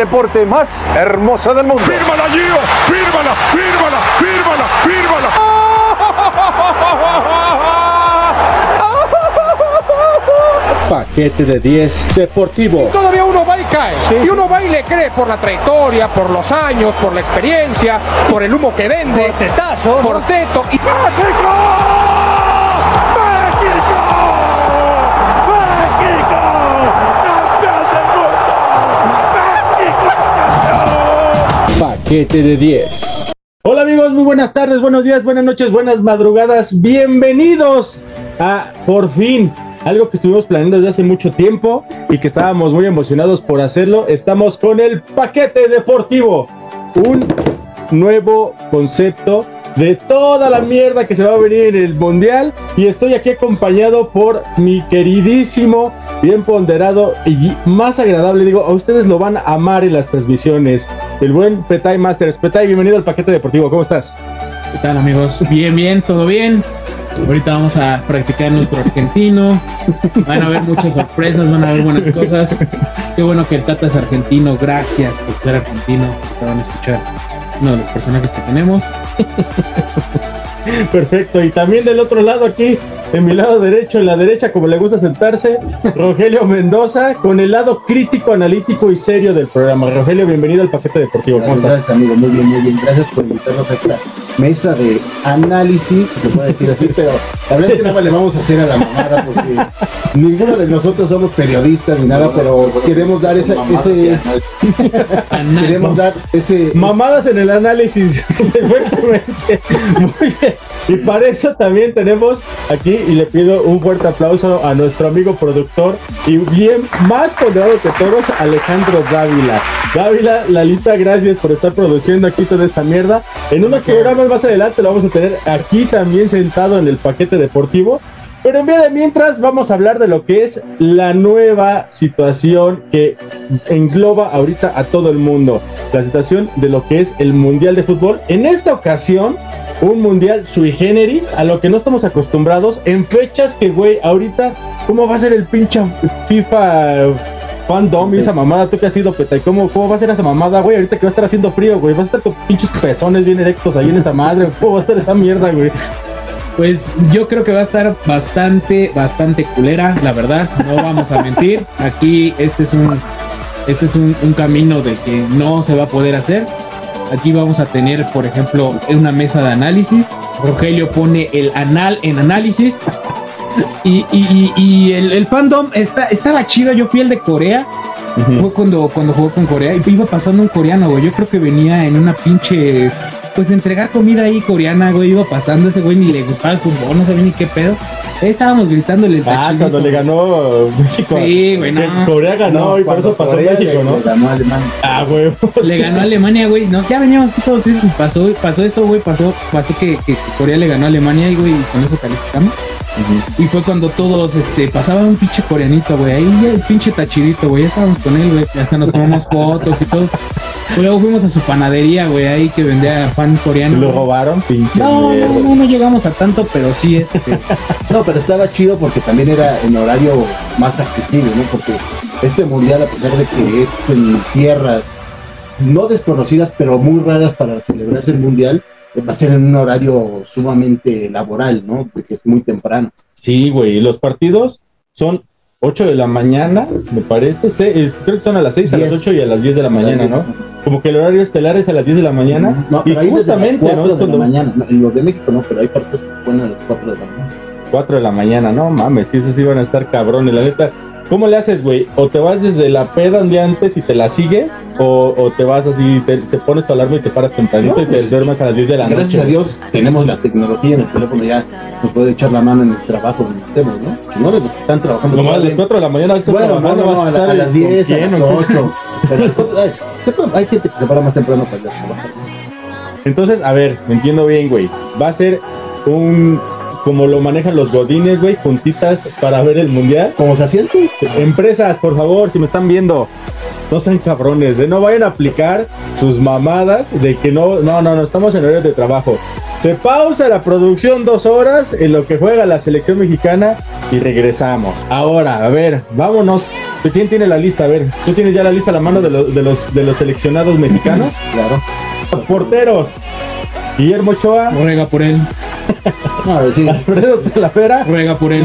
deporte más hermoso del mundo. ¡Fírmala, Gio! ¡Fírmala! ¡Fírmala! ¡Fírmala! ¡Fírmala! Paquete de 10 deportivo. Todavía uno va y cae. Y uno va y le cree por la trayectoria, por los años, por la experiencia, por el humo que vende. Por tetazo. Por teto. Y... Paquete de 10. Hola amigos, muy buenas tardes, buenos días, buenas noches, buenas madrugadas. Bienvenidos a Por fin, algo que estuvimos planeando desde hace mucho tiempo y que estábamos muy emocionados por hacerlo. Estamos con el paquete deportivo, un nuevo concepto de toda la mierda que se va a venir en el mundial y estoy aquí acompañado por mi queridísimo, bien ponderado y más agradable, digo, a ustedes lo van a amar en las transmisiones, el buen Petay Masters. Petay, bienvenido al paquete deportivo, ¿cómo estás? ¿Qué tal amigos? Bien, bien, todo bien. Ahorita vamos a practicar nuestro argentino. Van a haber muchas sorpresas, van a haber buenas cosas. Qué bueno que el Tata es argentino. Gracias por ser argentino. Te van a escuchar uno de los personajes que tenemos. Perfecto, y también del otro lado aquí, en mi lado derecho, en la derecha, como le gusta sentarse, Rogelio Mendoza, con el lado crítico, analítico y serio del programa. Rogelio, bienvenido al paquete deportivo. ¿Cómo estás? Gracias, amigo, muy bien, muy bien. Gracias por invitarnos a esta mesa de análisis, si se puede decir así, pero la verdad es que nada le vamos a hacer a la mamada porque ninguno de nosotros somos periodistas ni nada, pero queremos dar ese, ese queremos dar ese mamadas en el análisis. Muy bien. Y para eso también tenemos aquí, y le pido un fuerte aplauso a nuestro amigo productor y bien más ponderado que todos, Alejandro Dávila. Dávila, Lalita, gracias por estar produciendo aquí toda esta mierda. En unos programas más adelante lo vamos a tener aquí también sentado en el paquete deportivo. Pero en vez de mientras, vamos a hablar de lo que es la nueva situación que engloba ahorita a todo el mundo. La situación de lo que es el Mundial de Fútbol. En esta ocasión, un Mundial sui generis, a lo que no estamos acostumbrados, en fechas que, güey, ahorita, ¿cómo va a ser el pinche FIFA fandom y esa mamada? ¿Tú que has sido peta? ¿Y cómo, cómo va a ser esa mamada, güey? Ahorita que va a estar haciendo frío, güey. Vas a estar con pinches pezones bien erectos ahí en esa madre. ¿Cómo va a estar esa mierda, güey? Pues yo creo que va a estar bastante, bastante culera, la verdad. No vamos a mentir. Aquí este es un, este es un, un camino de que no se va a poder hacer. Aquí vamos a tener, por ejemplo, una mesa de análisis. Rogelio pone el anal en análisis. Y, y, y el, el, fandom está, estaba chido. Yo fui el de Corea. Uh -huh. Fue cuando, cuando jugó con Corea. Y iba pasando un coreano, güey. Yo creo que venía en una pinche. Pues de entregar comida ahí coreana, güey. Iba pasando ese güey, ni le gustaba el fútbol, no sabía ni qué pedo. Estábamos gritándole. Ah, cuando le ganó México. Sí, güey, no. Corea ganó no, y por eso pasó Corea México, ¿no? Le ganó a Alemania. Ah, güey. Le ganó a Alemania, güey. No, ya veníamos así todos tristes. Pasó, pasó eso, güey. Pasó, pasó que, que, Corea le ganó a Alemania, y, güey, y con eso calificamos. Uh -huh. Y fue cuando todos, este, pasaba un pinche coreanito, güey. Ahí el pinche tachidito, güey. Ya estábamos con él, güey. Hasta nos tomamos fotos y todo. Luego fuimos a su panadería, güey, ahí que vendía pan coreano. ¿Lo robaron? Pinche no, no, no, no, llegamos a tanto, pero sí, este. no, pero estaba chido porque también era en horario más accesible, ¿no? Porque este mundial, a pesar de que es en tierras no desconocidas, pero muy raras para celebrarse el mundial, va a ser en un horario sumamente laboral, ¿no? Porque es muy temprano. Sí, güey, los partidos son 8 de la mañana, me parece. Sí, es, creo que son a las 6, 10. a las 8 y a las 10 de la mañana, ¿no? Como que el horario estelar es a las 10 de la mañana. No, pero y justamente, las 4 ¿no? de la mañana. En los de México no, pero hay partidos que ponen a las 4 de la mañana. 4 de la mañana, no mames, sí, esos van a estar cabrones, la neta. ¿Cómo le haces, güey? ¿O te vas desde la peda día antes y te la sigues? ¿O, o te vas así, te, te, pones tu alarma y te paras tempranito no, y te duermes a las 10 de la gracias noche? Gracias a Dios tenemos la tecnología en el teléfono ya nos puede echar la mano en el trabajo donde estemos, ¿no? No de los que están trabajando. Como a las 4 de la mañana, bueno, no, no, no, a, la, a, las 10, a las 8. Pero ay, hay gente que se para más temprano para trabajar. Entonces, a ver, me entiendo bien, güey. Va a ser un como lo manejan los godines, güey, juntitas para ver el mundial. Como se hacía antes. Empresas, por favor, si me están viendo, no sean cabrones, de no vayan a aplicar sus mamadas de que no, no, no, no, estamos en horario de trabajo. Se pausa la producción dos horas en lo que juega la selección mexicana y regresamos. Ahora, a ver, vámonos. ¿Quién tiene la lista? A ver, ¿tú tienes ya la lista a la mano de, los- de los, de los seleccionados mexicanos? Claro. Porteros. Guillermo Ochoa, Ruega por él, No, sí. Alfredo Talavera ruega por él,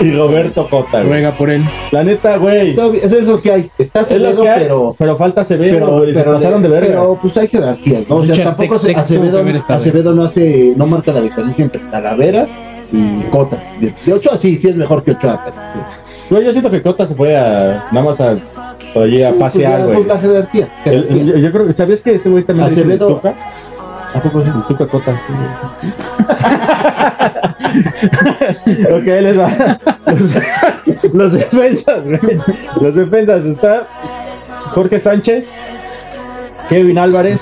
y Roberto Cota. güey. ruega por él. La neta, güey. Todavía- Eso es lo que hay. Está Es lo Acevedo, que hay, pero. pero falta Acevedo, Pero, güey, se pero, pasaron de verga. pero, pues hay jerarquías, ¿no? O sea, Richard tampoco tuvo Acevedo, que haber estado. Acevedo no hace, no marca la diferencia entre Talavera y Cota. De, de Ochoa sí, sí es mejor que Ochoa. pero, sí. Güey, yo siento que Cota se fue a nada más a, allí a Sí, pues pasear, ya, güey. pues, la jerarquía. El- jerarquía. el- yo creo que, ¿sabías que ese güey también le dicen Acevedo- Tuca? ¿A poco sí? El Tuca Cota. ok, ahí les va. Los, los defensas, güey. Los defensas está Jorge Sánchez, Kevin Álvarez,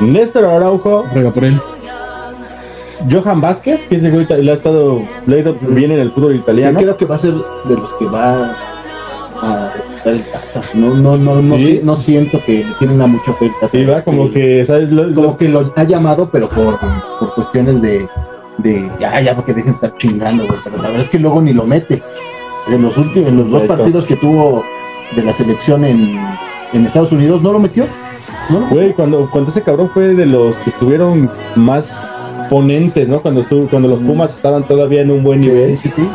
Néstor Araujo, por él. Johan Vázquez, que ese güey le ha estado, le ha ido bien en el fútbol Yo italiano. creo que va a ser de los que va a dar el Tata. No, no, no, no, Sí. no siento que tienen a mucha oferta. Sí, va como que, ¿sabes? Lo- como que lo ha llamado, pero por, por cuestiones de, de ya, ya, porque dejen de estar chingando, güey. Pero la verdad es que luego ni lo mete. En los últimos, en los dos partidos que tuvo de la selección en, en Estados Unidos, no lo metió. No Güey, cuando, cuando ese cabrón fue de los que estuvieron más ponentes, ¿no? Cuando estuvo, cuando los Pumas estaban todavía en un buen nivel. Sí, sí, sí.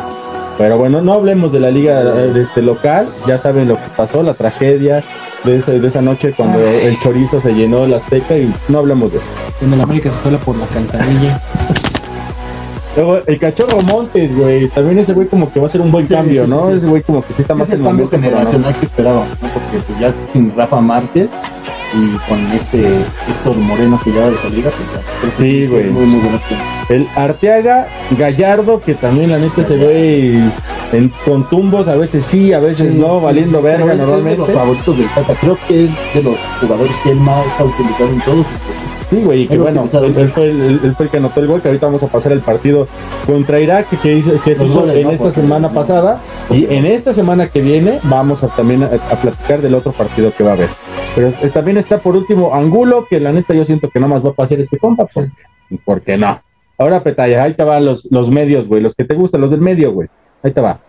Pero bueno, no hablemos de la liga eh, este, local. Ya saben lo que pasó, la tragedia de esa, de esa noche cuando el chorizo se llenó la azteca y no hablemos de eso. Cuando la América se cuela por la cantarilla. Luego, el cachorro Montes, güey. También ese güey como que va a ser un buen Sí, cambio, sí, ¿no? sí, sí. Ese güey como que sí está más Es el en cambio momento, no. generacional que esperábamos, ¿no? Porque pues, ya sin Rafa Márquez y con este Héctor Moreno que ya va de salida, pues Sí, güey. Muy, muy opción. El Arteaga Gallardo, que también la neta se ve en, con tumbos, a veces sí, a veces Sí, no, sí, valiendo sí, verga pero es de normalmente. los favoritos del Tata. Creo que es de los jugadores que él más ha utilizado en todos sus. Sí, güey, y que bueno, él, él fue el, él- fue el que anotó el gol, que ahorita vamos a pasar el partido contra Irak, que, hizo, que se hizo goles, en ¿no? esta Porque- semana pasada, y en esta semana que viene vamos a también a, a platicar del otro partido que va a haber. Pero eh, también está por último Angulo, que la neta yo siento que nada más va a pasar este compa, porque, ¿por qué no? Ahora, Petaya, ahí te van los, los medios, güey, los que te gustan, los del medio, güey. Ahí te va.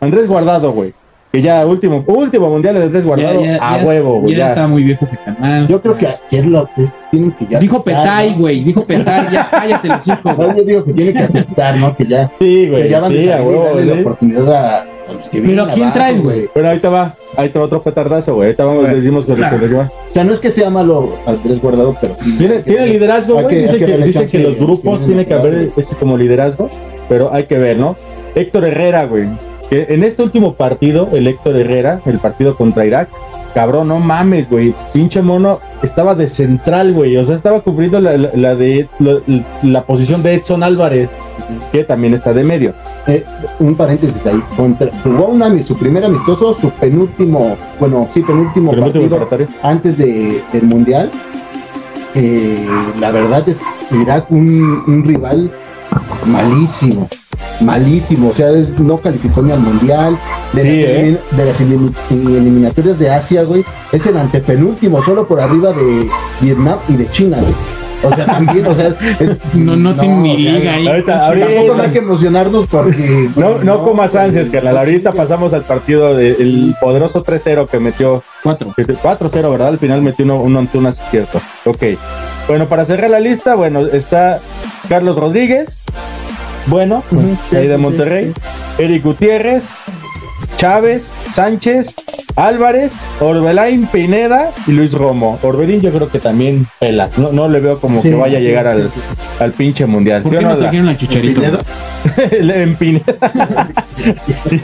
Andrés Guardado, güey. Que ya último, último mundial de Andrés Guardado, a ya- huevo, güey. Ya, Ya, está muy viejo ese canal. Yo creo que, que es lo que tienen que ya. Dijo aceptar, Petay, ¿no? güey. Dijo Petay. Ya cállate los hijos. No, yo digo que tiene que aceptar, ¿no? Que ya, Sí, que güey. ya van Sí, a huevo, darle la oportunidad a, a los que vienen ¿a quién abajo, traes, güey? Pero ahí te va, ahí te va otro petardazo, güey. Ahorita vamos, decimos claro. lo que va. O sea, no es que sea malo Andrés Guardado, pero sí. Tiene, que tiene liderazgo, güey. que- Dice que que, dice que los que grupos tiene que haber ese como liderazgo, pero hay que ver, ¿no? Héctor Herrera, güey. Que en este último partido, el Héctor Herrera, el partido contra Irak, cabrón, no mames, güey. Pinche mono estaba de central, güey. O sea, estaba cubriendo la, la- la de la, la posición de Edson Álvarez, que también está de medio. Eh, un paréntesis ahí. Contra, jugó su primer amistoso, su penúltimo, bueno, sí, penúltimo partido antes de, del Mundial. Eh, la verdad es Irak un, un rival malísimo, malísimo. O sea, es- no calificó ni al Mundial. De, Sí, las, ¿eh? de las eliminatorias de Asia, güey, es el antepenúltimo, solo por arriba de Vietnam y de China, güey. O sea, también, o sea, es- No, no tiene ni o sea, liga ahí. Ahorita, Tampoco no hay que emocionarnos porque. No, no comas ansias, carnal. Ahorita pasamos al partido del poderoso 3-0 que metió Cuatro. 4-0, ¿verdad? Al final metió uno, uno ante un acierto. Ok. Bueno, para cerrar la lista, bueno, está Carlos Rodríguez. Bueno, ahí de Monterrey. sí, Eric Gutiérrez, Chávez, Sánchez, Álvarez, Orbelain, Pineda y Luis Romo. Orbelín yo creo que también pela. No, no le veo como Sí, que vaya a llegar sí, al, sí, al pinche mundial. ¿Por ¿Sí qué no? La- a Chicharito? Pineda. en Pineda.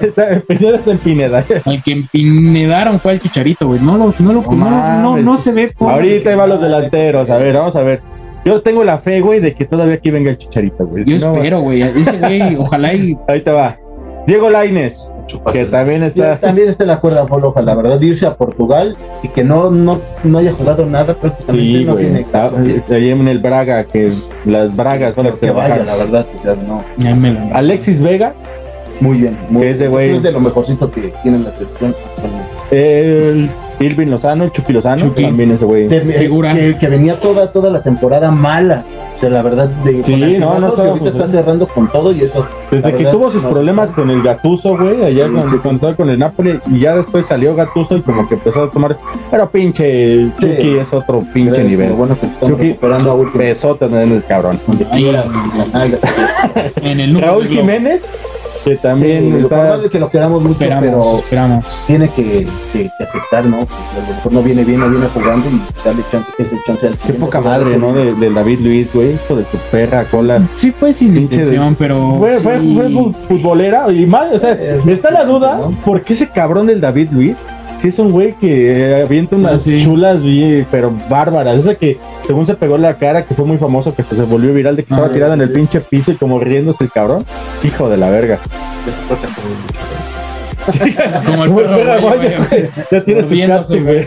Está- en Pineda está en Pineda. Al que empinedaron fue al Chicharito, güey. No, lo, no, lo, No no, no, se ve. por- Ahorita van los delanteros. A ver, vamos a ver. Yo tengo la fe, güey, de que todavía aquí venga el chicharito, güey. Yo Si no, espero, güey. Ese güey, ojalá y. Ahí te va. Diego Laines, que también está. también está la cuerda floja, la verdad, de irse a Portugal y que no, no, no haya jugado nada prácticamente Sí, no güey. tiene Está caso. ahí en el Braga, que las Bragas son las que que se vaya, bajaron. la verdad, o sea, no. Alexis Vega, Muy bien. Muy Que ese bien. güey- Es de lo mejorcito que tiene la selección el- Irving Lozano, el Chucky Lozano, Chucky. también ese güey. Figura. Que, que venía toda, toda la temporada mala. O sea, la verdad, de Sí, con no, no estaba ahorita está cerrando con todo y eso. Desde que verdad, tuvo sus no, problemas con el Gatuso, güey, allá Sí, cuando, sí, cuando estaba con el Napoli, y ya después salió Gatuso y como que empezó a tomar. Pero pinche Chucky es otro pinche pero- nivel. bueno Chucky, recuperando a en el cabrón. Ahí. las. En el Raúl. Jiménez, que también lo está. es que lo queramos mucho, Esperamos, pero esperamos. tiene que, que- que aceptar, ¿no? Que a lo mejor no viene bien, no viene jugando y darle chance, ese chance al Qué poca madre, ¿no? De, de David Luis, güey, hijo de su perra cola. Sí fue sin intención, pero Fue, fue, sí. fue fu- futbolera y más, o sea, Eh, está la duda, ¿no? ¿por qué ese cabrón del David Luis? Si es un güey que eh, avienta unas Sí. chulas, pero bárbaras. Esa que según se pegó la cara, que fue muy famoso, que se volvió viral, de que Ah, estaba tirado en el sí. pinche piso y como riéndose el cabrón. Hijo de la verga. El Como el perro perro guayo, guayo, güey. Ya tiene su clase, güey.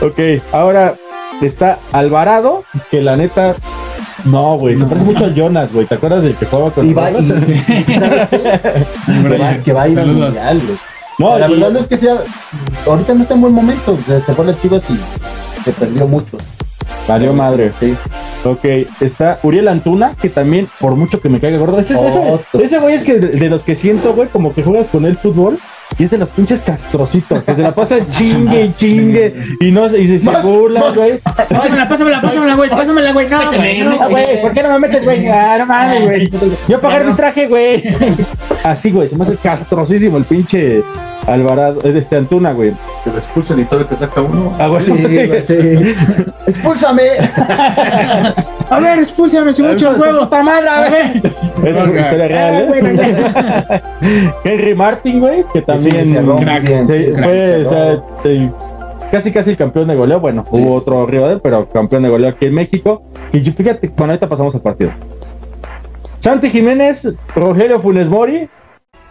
ok, ahora está Alvarado, que la neta. No, güey, se No. parece mucho a Jonas, güey. ¿Te acuerdas del que jugaba con Y va, y, que va, que va a ir al Saludos. mundial, güey. No, la y- verdad no es que sea. Ahorita no está en buen momento. se fue a las chivas y se perdió mucho. Valió madre. Sí. Ok, está Uriel Antuna, que también, por mucho que me caiga gordo, ese, ese, ese güey es que de, de los que siento, güey, como que juegas con el fútbol y es de los pinches castrocitos, que se la pasan chingue y chingue y no se- y se, se burlan, güey. Pásamela, pásamela, pásamela, güey. Pásamela, güey. No, güey. no, güey, ¿por qué no me metes, güey? Ah, no mames, güey. Yo pagar mi traje, güey. Así, güey, se me hace castrosísimo el pinche Alvarado, es este Antuna, güey. Que lo expulsen y todavía te saca uno. Ah, Sí, sí. sí. ¡Expúlsame! A ver, expúlsame, si mucho huevo. ¡Puta madre! A ver. Es una historia real, ¿eh? Henry Martin, güey, que también sí, fue, cerró. o sea, sí, casi casi el campeón de goleo. Bueno, Sí. hubo otro rival, de él, pero campeón de goleo aquí en México. Y yo, fíjate, bueno, ahorita pasamos al partido. Santi Jiménez, Rogelio Funes Mori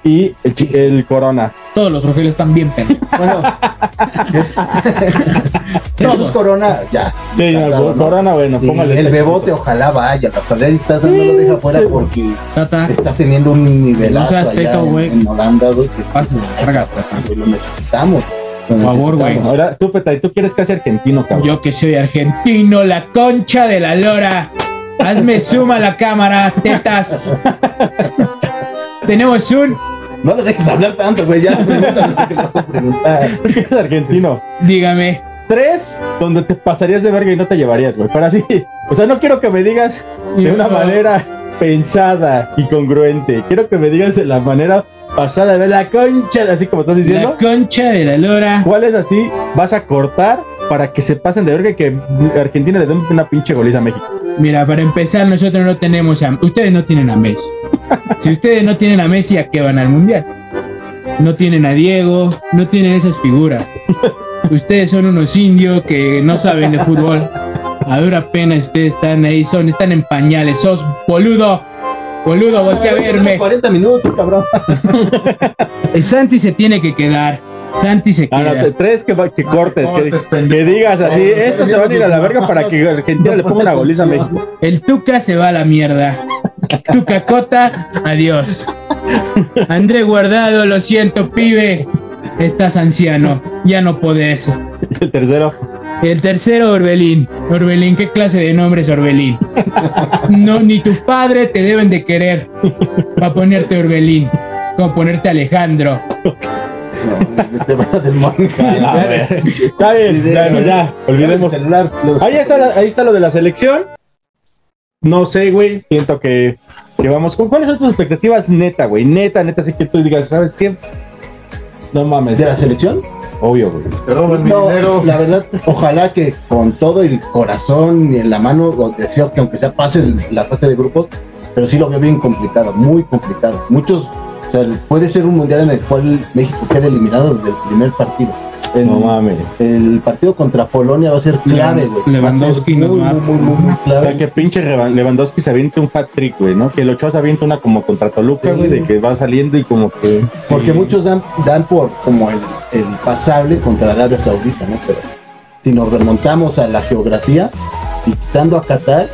y el, Corona. Todos los Rogelios están bien pendejos. Bueno, Jesús Corona, ya. Sí, no, el Claro, ¿no? Corona, bueno, póngale. el bebote, ojalá vaya. Rafael Istaza Sí, no lo deja fuera sí. porque Tata, está teniendo un nivelazo No seas allá teto, en- güey. en, Holanda, güey. que- Tata. que lo necesitamos. Por favor, güey. Ahora, tú, Peta, y tú quieres casi argentino, cabrón. Yo que soy argentino, la concha de la lora. Hazme suma la cámara, tetas. Tenemos un, No le dejes hablar tanto, güey. Ya, pregúntame lo que vas a preguntar. Tú que eres argentino. dígame, Tres, donde te pasarías de verga y no te llevarías, güey. Pero así, o sea, no quiero que me digas de una manera pensada y congruente. Quiero que me digas de la manera pasada, de la concha, así como estás la diciendo. concha de la lora. ¿Cuál es así? Vas a cortar para que se pasen de verga y que Argentina le dé una pinche goliza a México. Mira, para empezar, nosotros no tenemos a. Ustedes no tienen a Messi. Si ustedes no tienen a Messi, ¿a qué van al mundial? No tienen a Diego, no tienen esas figuras. Ustedes son unos indios que no saben de fútbol. A dura pena ustedes están ahí, son, están en pañales, sos boludo. Boludo, voltea a verme. 40 minutos, cabrón. El Santi se tiene que quedar. Santi se Ah, no, queda. te- tres que, va- que cortes, que, cortes, que pendejo. digas así, No, no, estos se van a ir a la verga para que Argentina le ponga una goliza a México. El Tuca se va a la mierda. Tuca Cota, adiós. André Guardado, lo siento, pibe. Estás anciano, ya no podés. El tercero, El tercero, Orbelín. Orbelín, ¿qué clase de nombre es Orbelín? No, ni tu padre te deben de querer para ponerte Orbelín. Como ponerte Alejandro. No, te vas del monja. A ver. Está bien, bueno, ya, olvidemos. Ahí está, la- ahí está lo de la selección. No sé, güey. Siento que, que vamos. ¿Con cuáles son tus expectativas neta, güey? Neta, neta, así que tú digas, ¿sabes qué? No mames. ¿De la selección? Obvio, güey. Se roban mi No, dinero. la verdad, ojalá que con todo el corazón y en la mano, lo deseo que aunque sea pase la fase de grupos, pero sí lo veo bien complicado, muy complicado. Muchos, o sea, puede ser un mundial en el cual México quede eliminado desde el primer partido. No mames. el partido contra Polonia va a ser clave, güey. Lewandowski muy, nos va- muy, muy, muy, muy O clave. sea, que pinche Lewandowski se avienta un hat trick, güey, ¿no? Que el Ochoa se avienta una como contra Toluca, Sí. güey, de que va saliendo y como que. Porque muchos dan, dan por como el, el pasable contra Arabia Saudita, ¿no? Pero si nos remontamos a la geografía y quitando a Qatar,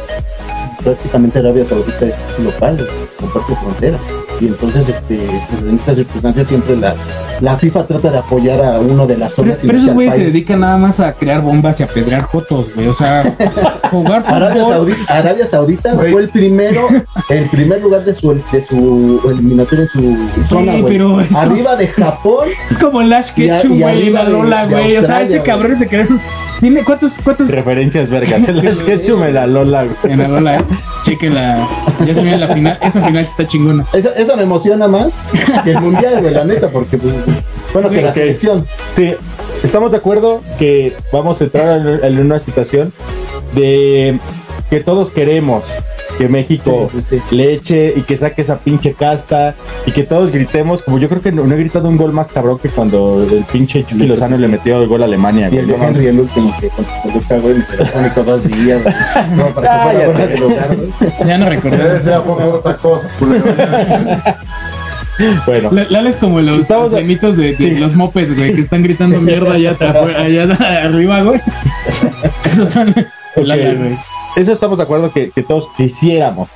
prácticamente Arabia Saudita es local, comparte frontera. Y entonces, este, pues en estas circunstancias siempre la, la FIFA trata de apoyar a uno de las Pero, zonas pero no esos güeyes se dedican nada más a crear bombas y a pedrear fotos, güey. O sea, jugar Arabia fútbol. Saudita, Arabia Saudita fue el primero, el primer lugar de su, de su eliminatoria en su zona, güey. pero eso- Arriba de Japón, Es como el Ash Y a- Ketchum, güey, la Lola, güey. O sea, ese cabrón se creó. Dime, ¿cuántos, cuántos Referencias vergas. El sketch me la lola, güey. en la Lola, eh? Chequen la. Ya se viene la final. Esa final está chingona. eso, eso me emociona más que el mundial, güey, la neta, porque pues, bueno, que la selección. Sí, estamos de acuerdo que vamos a entrar en, en una situación de que todos queremos que México Sí, sí, sí. le eche y que saque esa pinche casta y que todos gritemos, como yo creo que no, no he gritado un gol más cabrón que cuando el pinche Chucky Lozano le metió el gol a Alemania. Y el de. Henry, el último que con dos días. No, para que fuera lugar, güey. Ya no recordé. Ese sea por otra cosa. Bueno, La- Lala es como los Estamos- mitos de, de Sí. los mopeds, güey, que están gritando mierda allá, allá arriba, güey. Esos son Lala, güey. Eso estamos de acuerdo que, que todos quisiéramos.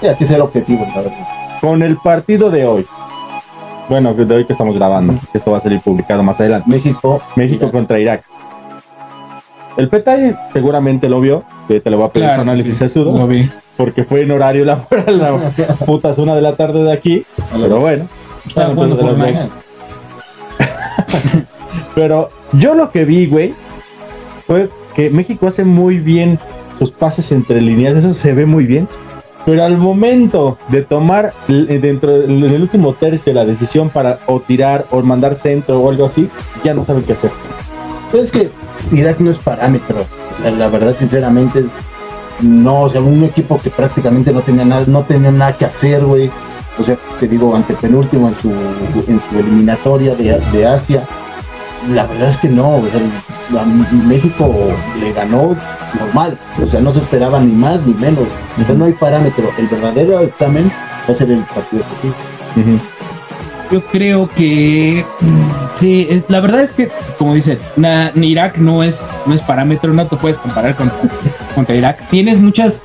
Que ser objetivos, la verdad. Con el partido de hoy, bueno, de hoy que estamos grabando, esto va a salir publicado más adelante. México, México Irak. contra Irak. El PETAI seguramente lo vio, que te lo voy a pedir Claro, su análisis sí, sesudo, Lo vi. porque fue en horario laboral, la putas una de la tarde de aquí, pero bueno. Estaba jugando. Pero yo lo que vi, güey, fue que México hace muy bien sus pases entre líneas, eso se ve muy bien. Pero al momento de tomar l- dentro del último tercio la decisión para o tirar o mandar centro o algo así, ya no saben qué hacer. Pero es que Irak no es parámetro. O sea, la verdad, sinceramente, no, o sea, un equipo que prácticamente no tenía nada, no tenía nada que hacer, güey. O sea, te digo, antepenúltimo en su, en su eliminatoria de, de Asia. La verdad es que no, o sea, México le ganó normal, o sea, no se esperaba ni más ni menos. Entonces no hay parámetro. El verdadero examen va a ser el partido que sí. Yo creo que mm, sí, es- la verdad es que, como dice, na- ni Irak no es, no es parámetro, no te puedes comparar con, contra Irak. Tienes muchas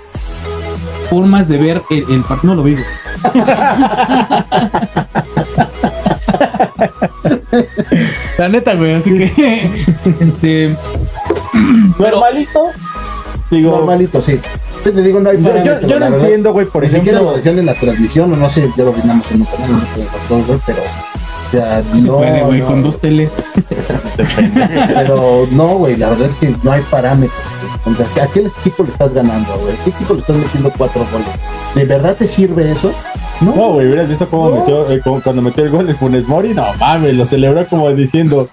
formas de ver el, el partido. No lo vivo. la neta, güey, así que este Normalito, digo, Normalito, sí. Te digo, no hay yo, yo- no verdad. entiendo, güey, por Ni siquiera lo ejemplo, decían en la transmisión, o no sé, ya lo vimos en un canal, no sé qué pasó, güey, pero. O sea, se no, puede, güey, no, con dos teles. Pero no, güey, la verdad es que no hay parámetros. ¿A qué equipo le estás ganando, güey? ¿A qué equipo le estás metiendo cuatro goles? ¿De verdad te sirve eso? No, no, güey, hubieras visto cómo metió, eh, cómo- cuando metió el gol el Funes Mori, no mames, lo celebró como diciendo,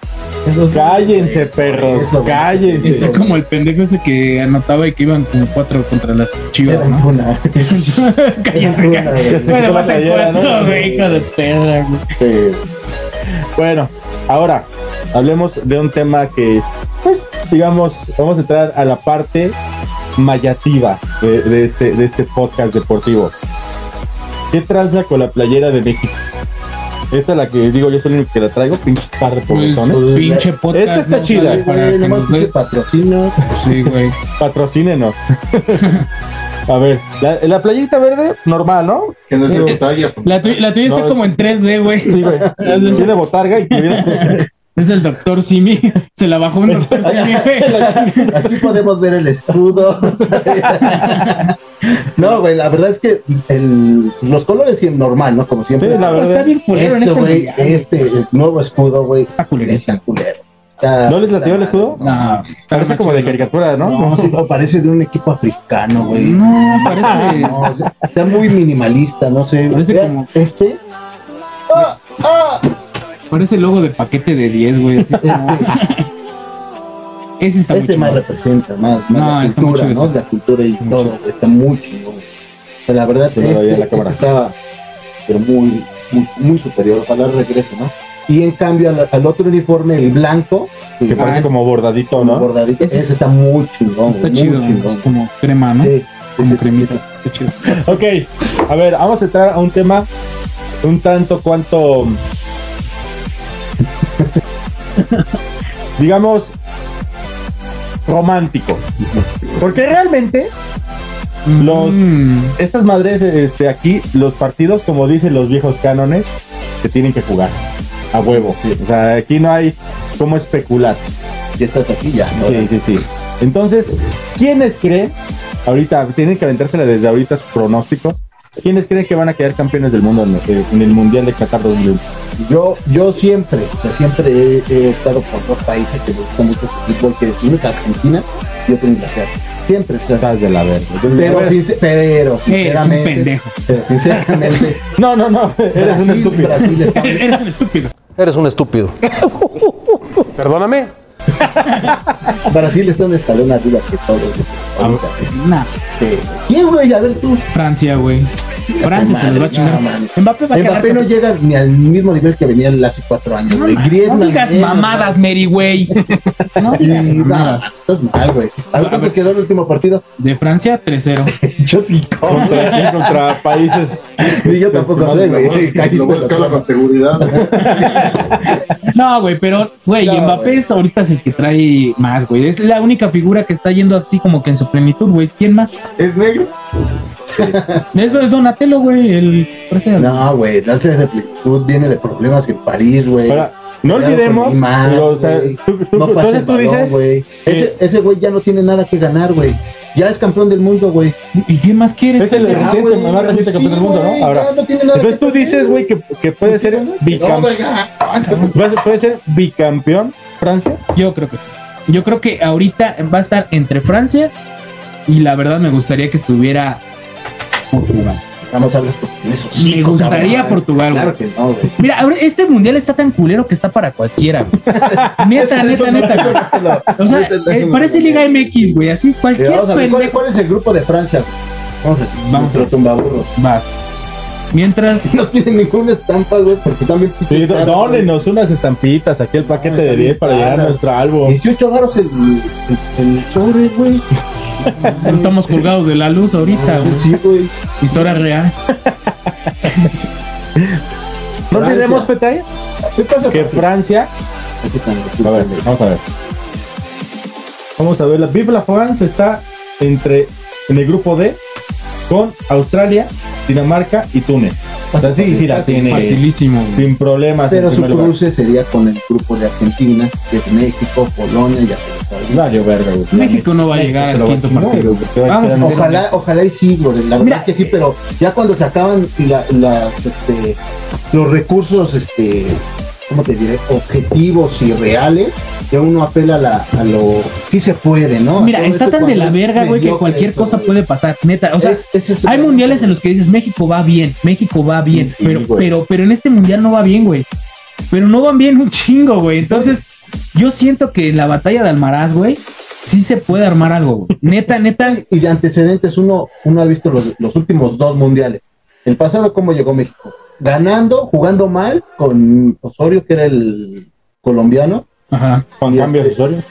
cállense, perros, Eso, cállense. Está como el pendejo ese que anotaba y que iban como cuatro contra las chivas, Era ¿no? Antuna. Cállate, Antuna, cállate. güey. se quitó Bueno, de perra, güey. Bueno, ahora hablemos de un tema que, pues, digamos, vamos a entrar a la parte mayativa de, de este, de este podcast deportivo. ¿Qué tranza con la playera de México? Esta es la que digo, yo soy el único que la traigo, pinche par de Pues. Pues, pinche podcast. esta está no chida. para güey, que nos des. patrocinio. Sí, güey. Patrocínenos. a ver, la, la playerita verde, normal, ¿no? Que no es de batalla. La, tuya- la tuya No, está como en 3D, güey. Sí, güey. Tiene botarga y que viene- Es el doctor Simi. Se la bajó un doctor Simi. Aquí podemos ver el escudo. no, güey, la verdad es que el- los colores sí, normal, ¿no? Como siempre. Sí, la verdad. Está bien culero en este, este güey, mundial. este el nuevo escudo, güey, Está culero. está culero. Está- ¿No les latió el escudo? No, está Parece como de caricatura, ¿no? No, sí, no, parece de un equipo africano, güey. No, parece. No, o sea, está muy minimalista, no sé. Parece como- Este. ¡Ah! ¡Ah! Parece el logo de paquete de 10, güey. así como- Este, Ese está muy este más representa, más, más No, la cultura, ¿no? La cultura y todo. Está muy chingón. O sea, la verdad, este, en la cámara. este está pero muy, muy, muy superior. Ojalá regrese, ¿no? Y en cambio, al, al otro uniforme, el blanco, Que parece es- como bordadito, como ¿no? bordadito, Ese ese, es- está muy chingón, Está chido. muy chingón. es como crema, ¿no? Sí, Como sí, cremita. Está chido. Ok, a ver, vamos a entrar a un tema un tanto cuanto, digamos, romántico. Porque realmente Los, Mm. estas madres, este, aquí, los partidos, como dicen los viejos cánones, se tienen que jugar a huevo. O sea, aquí no hay cómo especular. Ya estás aquí, ya. ¿no? Sí, sí, sí. Entonces, ¿quiénes creen? Ahorita, tienen que aventársela desde ahorita su pronóstico. ¿Quiénes creen que van a quedar campeones del mundo en, eh, en el Mundial de Qatar 2020? Yo, yo siempre, o sea, siempre he, he optado por dos países que me mucho el fútbol, que es es Argentina y otro Inglaterra. Siempre, o sea, Estás de la verga. pero, sincer- pero Eres un sinceramente, pendejo. pero sinceramente, No, no, no. Eres un estúpido. Brasil Eres un estúpido. Eres un estúpido. Perdóname. Brasil está un escalón arriba que todos. ahorita. Nah, Sí. ¿Quién, güey? A ver tú. Francia, güey. Francia se los va a chingar. Mbappé va a. Mbappé no llega ni al mismo nivel que venía hace cuatro años, güey. No, Griezmann, no digas menos, mamadas, Mary, güey. No digas mamadas. estás mal, güey. A ver cuánto quedó el último partido. De Francia, 3-0. Yo sí, Contra, contra países. Ni yo tampoco sé, güey. Lo voy a con seguridad. No, güey, pero, güey, No, Mbappé es ahorita es el que trae más, güey. Es la única figura que está yendo así como que en su plenitud, güey. ¿Quién más? ¿Es negro? Es es Donatello, güey, el No, güey, darse de plenitud viene de problemas en París, güey. Ahora, no olvidemos. pero, o sea, tú, tú- no entonces tú balón, dices. güey. Ese, ese güey ya no tiene nada que ganar, güey. Ya es campeón del mundo, güey. ¿Y quién más quiere? Es el Ya, reciente, güey, más reciente sí, campeón del mundo, ¿no? Ahora. no tiene nada Entonces que tú dices, güey, que, que puede ser No, bicampeón. venga. Puede ser bicampeón Francia. Yo creo que sí. Yo creo que ahorita va a estar entre Francia y la verdad me gustaría que estuviera Portugal. Vamos a hablar con eso. Me gustaría Portugal, Claro güey. que no, güey. Mira, ahora este mundial está tan culero que está para cualquiera, güey. Neta, neta, neta. güey. O sea, eh, parece Liga MX, güey. Así cualquier Vamos a ver, ¿cuál, es el grupo de Francia? Vamos a ver. Vamos. Nuestro tumbaburros. Va. Mientras. No tiene ninguna estampa, güey, porque también Sí, dónenos unas estampitas, aquí el paquete de 10 para llegar a nuestro álbum. 18 varos el, el, el sobre, güey. Estamos colgados de la luz ahorita, güey. Sí, güey. Historia real. No olvidemos, Petay, ¿Qué pasa? que Francia. A ver, vamos a ver. Vamos a ver, la Vive la France está entre en el grupo D con Australia, Dinamarca y Túnez. O sea, sí, sí la tiene Facilísimo, güey. sin problemas. Pero su lugar. cruce sería con el grupo de Argentina, que es México, Polonia y Afganistán. Valió verga, güey. México no va a llegar al va a quinto partido. va a Vamos a hacer- Ojalá, ojalá y sí, güey, la verdad Mira, que sí, pero ya cuando se acaban la- las, este, los recursos, este, ¿cómo te diré? Objetivos y reales, ya uno apela a, la- a lo... Sí se puede, ¿no? Mira, A está tan de la verga, güey, que cualquier eso, cosa güey. puede pasar. Neta, o sea, Es- ese es- hay mundiales en los que dices México va bien, México va bien, Sí, pero, pero, pero en este mundial no va bien, güey. Pero no van bien un chingo, güey. Entonces, yo siento que en la batalla de Almaraz, güey, sí se puede armar algo, güey. Neta, neta. Y de antecedentes, uno, uno ha visto los, los últimos dos mundiales. El pasado, ¿cómo llegó México? Ganando, jugando mal con Osorio, que era el colombiano, Ajá. Juan Y Cambio este- Osorio.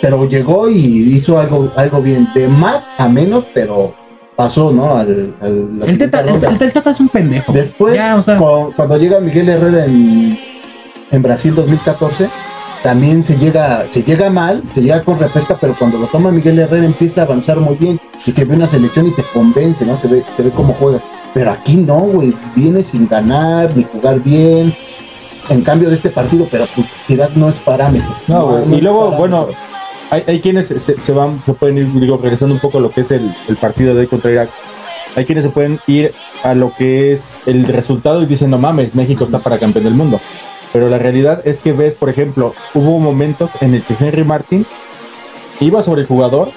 pero llegó y hizo algo, algo bien, de más a menos, pero pasó, ¿no? Al, al- la El teta, el, ronda. el- el Tata es un pendejo. Después, Ya, o sea, cu- cuando llega Miguel Herrera en, en Brasil 2014, también se llega, se llega mal, se llega con repesca, pero cuando lo toma Miguel Herrera empieza a avanzar muy bien y se ve una selección y te convence, ¿no? Se ve, se ve cómo juega. Pero aquí no, güey, viene sin ganar ni jugar bien. En cambio de este partido, pero Irak no es parámetro. No, güey. no y luego, bueno, hay, hay quienes se, se van, se pueden ir, digo, regresando un poco a lo que es el, el partido de hoy contra Irak. Hay quienes se pueden ir a lo que es el resultado y dicen, no mames, México está para campeón del mundo. Pero la realidad es que ves, por ejemplo, hubo momentos en el que Henry Martin iba sobre el jugador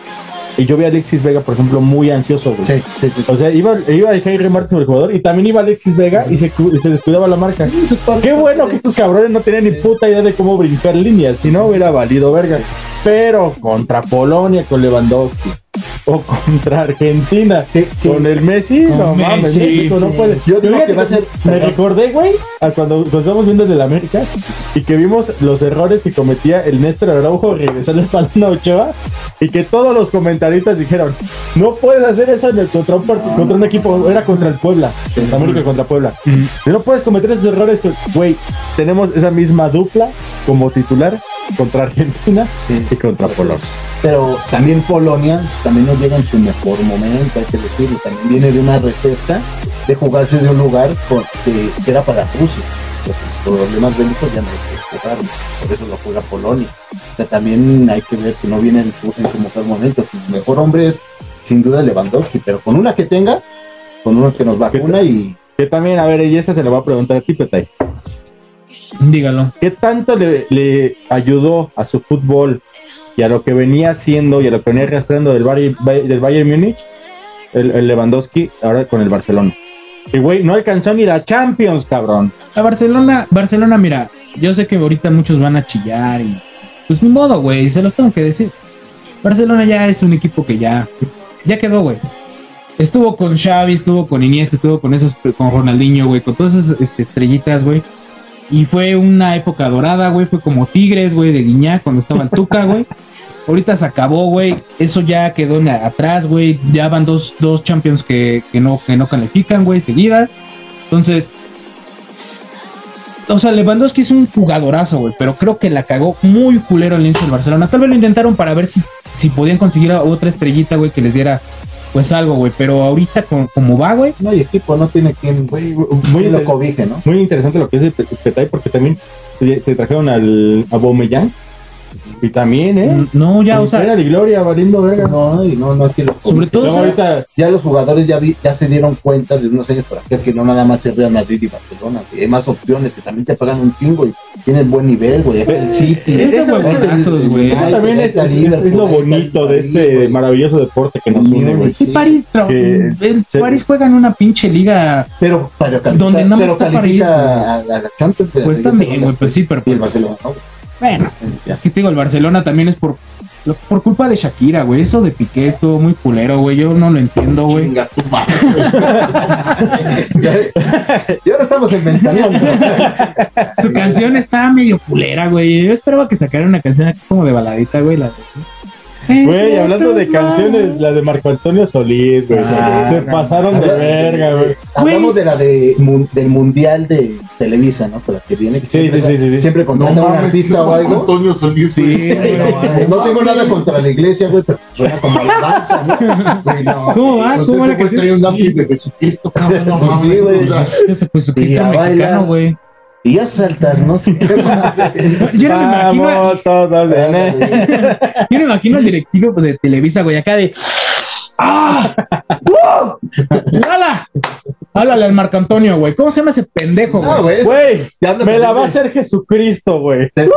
y yo vi a Alexis Vega, por ejemplo, muy ansioso, güey. Sí, sí, sí. O sea, iba, iba Henry Martin sobre el jugador y también iba Alexis Vega y se, y se descuidaba la marca. Qué bueno que estos cabrones no tenían ni puta idea de cómo brincar líneas, si no hubiera valido verga. Pero contra Polonia con Lewandowski o contra Argentina Sí, sí. con el Messi, Con no mames, México no puede. Yo digo que va a ser- Me recordé, güey, a cuando nos estamos viendo desde la América y que vimos los errores que cometía el Néstor Araujo regresando el balón a Ochoa y que todos los comentaristas dijeron, no puedes hacer eso en el, contra, un, part- contra un equipo, era contra el Puebla, América contra Puebla. Si no puedes cometer esos errores, que- güey, tenemos esa misma dupla como titular contra Argentina y contra Polonia. Pero también Polonia también no llega en su mejor momento, hay que decirlo. También viene de una receta de jugarse de un lugar con- que, era para Rusia. Los problemas bélicos ya no que jugarlo, por eso lo juega Polonia. O sea, también hay que ver que no viene en su, en su mejor momento. Su mejor hombre es sin duda Lewandowski, pero con una que tenga, con una que nos vacuna y Que también, a ver, y esta se le va a preguntar a ti, Petay. Dígalo. ¿Qué tanto le, le ayudó a su fútbol y a lo que venía haciendo y a lo que venía arrastrando del, Bayern- del Bayern Múnich, el, el Lewandowski, ahora con el Barcelona? Y güey, no alcanzó ni la Champions, cabrón. A Barcelona, Barcelona, mira, yo sé que ahorita muchos van a chillar y pues ni modo, güey, se los tengo que decir. Barcelona ya es un equipo que ya, ya quedó, güey. Estuvo con Xavi, estuvo con Iniesta, estuvo con esos, con Ronaldinho, güey, con todas esas este, estrellitas, güey. Y fue una época dorada, güey, fue como Tigres, güey, de Guiñac cuando estaba el Tuca, güey. Ahorita se acabó, güey. Eso ya quedó atrás, güey. Ya van dos, dos champions que, que no, que no califican, güey, seguidas. Entonces, o sea, Lewandowski es un jugadorazo, güey, pero creo que la cagó muy culero el inicio del Barcelona. Tal vez lo intentaron para ver si, si podían conseguir a otra estrellita, güey, que les diera pues algo, güey. Pero ahorita con- como va, güey, no hay equipo, no tiene quien, Muy quien lo cobije, ¿no? Muy interesante lo que dice Pe- Petay, porque también se, trajeron al a y también, ¿eh? no, ya, o sea, Era de gloria, valiendo verga. No, y no, no tiene sobre todo, ¿sabes? ahorita, ya los jugadores ya vi, ya se dieron cuenta de unos años por acá que no nada más es Real Madrid y Barcelona, que hay más opciones, que también te pagan un chingo y tienes buen nivel, güey. Está el City. Es de eso- también es, es- Liverpool, es lo bonito de este maravilloso deporte que nos une, güey. Y París, Que- en se- París juegan una pinche liga. Pero, pero califica, Donde no pero está París, a, a la Champions. Pues también, güey, pues sí, pero Bueno, es que te digo, el Barcelona también es por, lo- por culpa de Shakira, güey. Eso de Piqué estuvo muy culero, güey. Yo no lo entiendo, güey. Chinga tu madre. y ahora estamos inventando. Su canción está medio culera, güey. Yo esperaba que sacara una canción aquí como de baladita, güey. La de... Güey, hablando de canciones, la de Marco Antonio Solís, güey. Ah, se pasaron de verga, güey. Hablamos de la de, del Mundial de Televisa, ¿no? Con la que viene. que Sí, siempre, sí, sí. Siempre a un artista o algo. Antonio Solís. Sí, no, tengo nada contra la iglesia, güey, pero suena como alabanza, ¿no? Güey, no. ¿Cómo va? ¿Cómo trae un de Jesucristo, cabrón, no sí, güey. mexicano, güey. Y a saltar, no sé qué más. Yo no me imagino, Vamos todos en él. yo no me imagino al directivo de Televisa, güey, acá de. ¡Ah! ¡Uh! ¡Hala! Háblale al Marco Antonio, güey. ¿Cómo se llama ese pendejo, No, güey? güey. es- Güey, me la va a hacer Jesucristo, güey. te-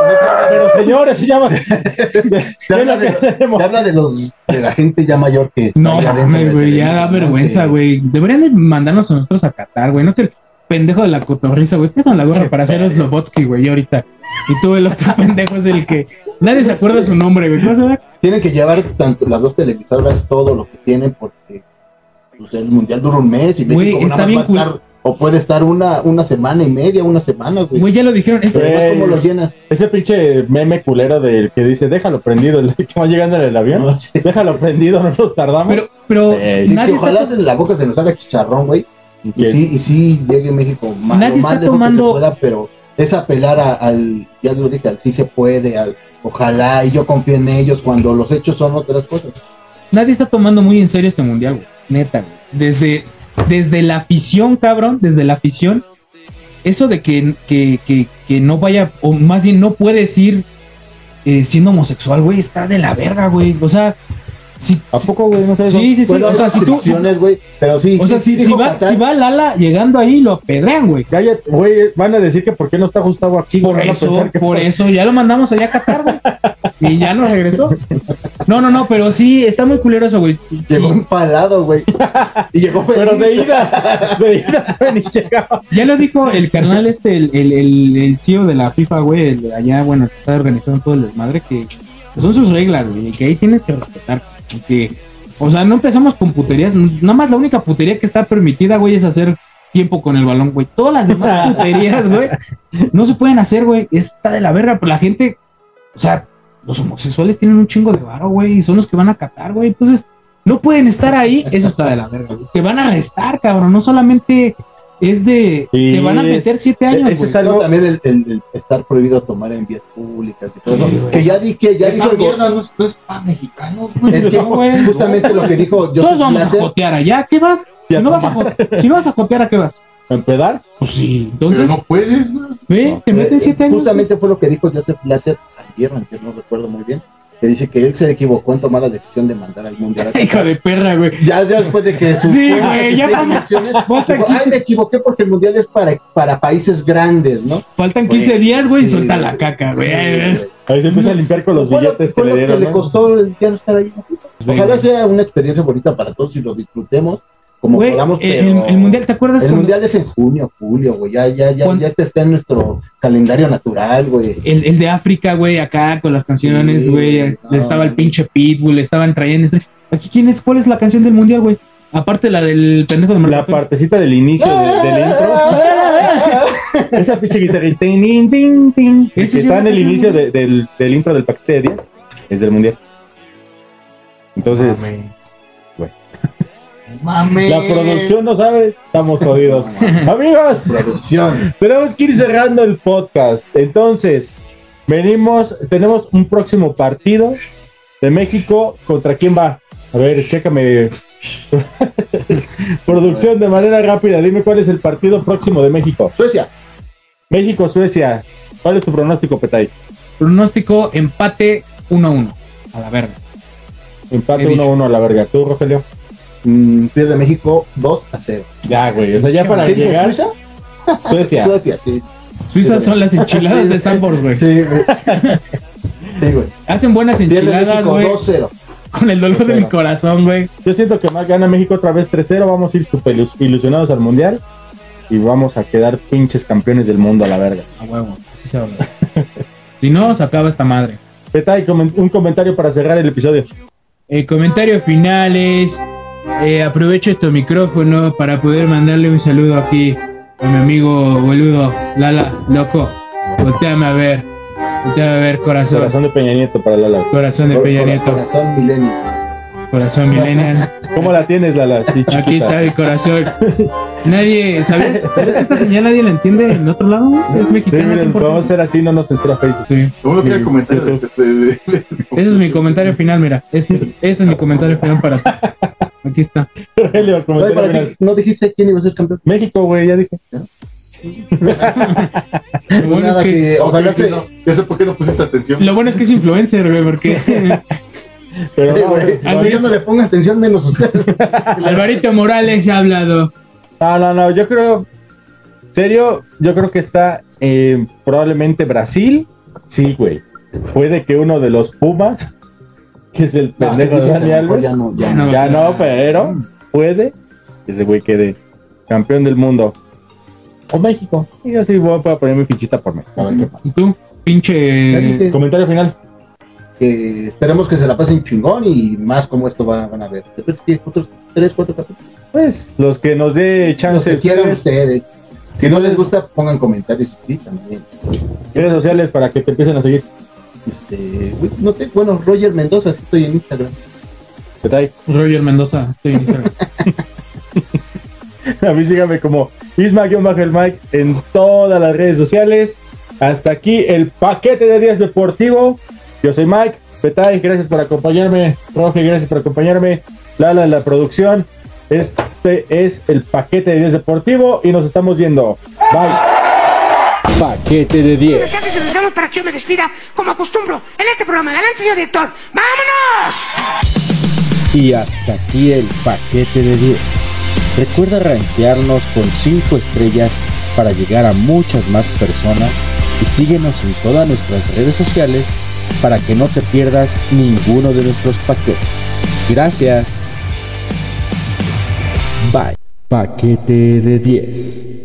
Pero señores, se llama. Te habla de, te habla de los de la gente ya mayor que No mames, güey, ya da ¿no? vergüenza, güey. Deberían de mandarnos a nosotros a Qatar, güey. No que el pendejo de la cotorriza, güey. Prestan la gorra para hacer los Lobotsky, güey, y ahorita. Y tú, el otro pendejo, es el que. Nadie se acuerda su nombre, güey. ¿Cómo se llama? Tienen que llevar tanto las dos televisoras todo lo que tienen porque pues, el mundial dura un mes y Güey, México está bien va a estar- o puede estar una, una semana y media, una semana, güey. Güey, ya lo dijeron. Este, Güey. ¿cómo lo llenas? Ese pinche meme culero del que dice, déjalo prendido, el que va llegando en el avión. No, sí. Déjalo prendido, no nos tardamos. pero, pero Eh, Sí, que nadie ojalá está. en la boca se nos haga chicharrón, güey. Y sí, y sí llegue México más, Nadie lo más está lejos que tomando- se pueda, pero es apelar a- al, ya lo dije, al sí se puede, al ojalá, y yo confío en ellos cuando los hechos son otras cosas. Nadie está tomando muy en serio este mundial, güey. Neta, güey. Desde, desde la afición, cabrón, desde la afición. Eso de que, que, que, que no vaya, o más bien no puedes ir eh, siendo homosexual, güey, está de la verga, güey. O sea, ¿A poco, güey? No sé sí, sí, sí. O sea, si tú, pero sí, o sea, sí, si, sí va, si va Lala llegando ahí, lo apedrean, güey. Cállate, güey, van a decir que por qué no está Gustavo aquí. Por eso, por eso, ya lo mandamos allá a Qatar, güey. Y ya no regresó. No, no, no, pero sí, está muy culero eso, güey. Sí. Llegó empalado, güey. y llegó feliz. Pero de ida, de ida, güey, ni llegaba. Ya lo dijo el carnal este, el, el, el, el CEO de la FIFA, güey, allá, bueno, que está organizando todo el desmadre, que son sus reglas, güey, que ahí tienes que respetar. Y Que, o sea, no empezamos con puterías, nada más la única putería que está permitida, güey, es hacer tiempo con el balón, güey. Todas las demás puterías, güey, no se pueden hacer, güey. Está de la verga, pero la gente, o sea, los homosexuales tienen un chingo de varo, güey, y son los que van a catar, güey. Entonces, no pueden estar ahí, eso está de la verga, güey. Te van a arrestar, cabrón, no solamente es de. Sí, te van a meter siete años. ese es algo- también el, el- el estar prohibido tomar en vías públicas y todo. Sí, que ya di que ya Esa dijo mierda no es, no es para mexicanos, güey. es que No, güey. justamente lo que dijo Todos Joseph vamos a jotear allá. ¿Qué vas? Si no vas a, si no vas a jotear, ¿a qué vas? ¿A empedar? Pues sí. Pero no puedes, te meten eh, siete años. Justamente fue lo que dijo Joseph Blatter ayer, no recuerdo muy bien, que dice que él se equivocó en tomar la decisión de mandar al mundial a Hijo de perra, güey. Ya, ya después de que sus Sí, güey, ya dijo, 15, ay, me equivoqué porque el mundial es para, para países grandes, ¿no? faltan Güey, 15 días, güey, y suelta la caca, güey. Ahí se empieza a limpiar con los billetes que le lo dieron. que le costó el estar ahí. Venga. Ojalá sea una experiencia bonita para todos y lo disfrutemos como Güey, podamos. el, pero- el mundial, ¿te acuerdas? El cuando- mundial es en junio, julio, güey. Ya, ya, ya, ya este está en nuestro calendario natural, güey. El, el de África, güey, acá con las canciones, Sí, güey. no. estaba el pinche Pitbull, estaban trayendo. ese- Aquí, ¿quién es? ¿Cuál es la canción del mundial, güey? Aparte la del pendejo de La partecita del inicio de- del intro. Esa pinche guitarrita. tin, tin, tin, que sí está es en el inicio de- del, del intro del paquete de días. Es del mundial. Entonces. Mames. la producción no sabe, estamos jodidos. Amigos, Producción. tenemos que ir cerrando el podcast. Entonces, venimos, tenemos un próximo partido de México. ¿Contra quién va? A ver, chécame. Producción de manera rápida, dime cuál es el partido próximo de México. Suecia. México, Suecia. ¿Cuál es tu pronóstico, Petay? Pronóstico empate 1-1. A la verga. Empate He dicho. 1-1 a la verga. ¿Tú, Rogelio? Mm, pierde México 2 a 0. Ya, güey. O sea, ya para ¿Qué dijo, llegar. Suiza? Suecia. Suecia, sí. Suiza son las enchiladas de Sambors, güey. Sí, güey. Sí, güey. Hacen buenas enchiladas, güey. 2-0. Con el dolor de mi corazón, güey. Yo siento que más gana México otra vez 3-0. Vamos a ir super ilus- ilusionados al mundial. Y vamos a quedar pinches campeones del mundo a la verga. A huevo. Así se va a. Si no, se acaba esta madre. Petay, un comentario para cerrar el episodio. El comentario final es, eh, aprovecho este micrófono para poder mandarle un saludo aquí a mi amigo boludo, Lala, loco. Volteame a ver, volteame a ver, corazón, Corazón de Peña Nieto para Lala. corazón de Peña Nieto, Corazón milenio. corazón millennial. ¿Cómo la tienes, Lala? Sí. Aquí está mi corazón. Nadie, ¿sabes? ¿Sabes que esta señal nadie la entiende en otro lado? Es Sí, mexicana, miren, 100%. podemos hacer así, no nos censura Facebook. Sí. ¿Cómo de, de- de- Ese es mi comentario final, mira. Este, este es mi comentario final para ti. Aquí está. Oye, para ti, ¿No dijiste quién iba a ser campeón? México, güey, ya dije. Lo bueno, es que, que, ojalá se... no. Ya sé por qué no pusiste atención. lo bueno es que es influencer, güey, porque Pero no, güey, yo no le pongo atención, menos ustedes. Alvarito Morales ya ha hablado. no, no, no, yo creo, serio, yo creo que está eh, probablemente Brasil. Sí, güey. Puede que uno de los Pumas, que es el No, pendejo de Dani Alves, Ya no, ya Ya no. no. ya no, pero puede que ese güey quede campeón del mundo. O México. Y yo sí voy a poner mi fichita por México. A ver qué pasa. ¿Y tú? Pinche. Comentario final. que esperemos que se la pasen chingón y más como esto va- van a ver. Otros 3, 4 capítulos. Pues los que nos dé Los chance. que quieran ustedes, ustedes. Si no les gusta, pongan comentarios. Sí, también. redes sociales para que te empiecen a seguir. Este, no te, bueno, Roger Mendoza, sí estoy en Instagram. ¿Qué tal? Roger Mendoza, estoy en Instagram. A mí síganme como Isma-el Mike en todas las redes sociales. Hasta aquí el paquete de días deportivo. Yo soy Mike. Petay, gracias por acompañarme. Roge, gracias por acompañarme. Lala en la producción. Este es el paquete de días deportivo y nos estamos viendo. Bye. Paquete de 10. Antes regresamos para que yo me despida, como acostumbro, en este programa. Adelante, señor director. ¡Vámonos! Y hasta aquí el paquete de 10. Recuerda rankearnos con 5 estrellas para llegar a muchas más personas y síguenos en todas nuestras redes sociales para que no te pierdas ninguno de nuestros paquetes. Gracias. Bye. Paquete de 10.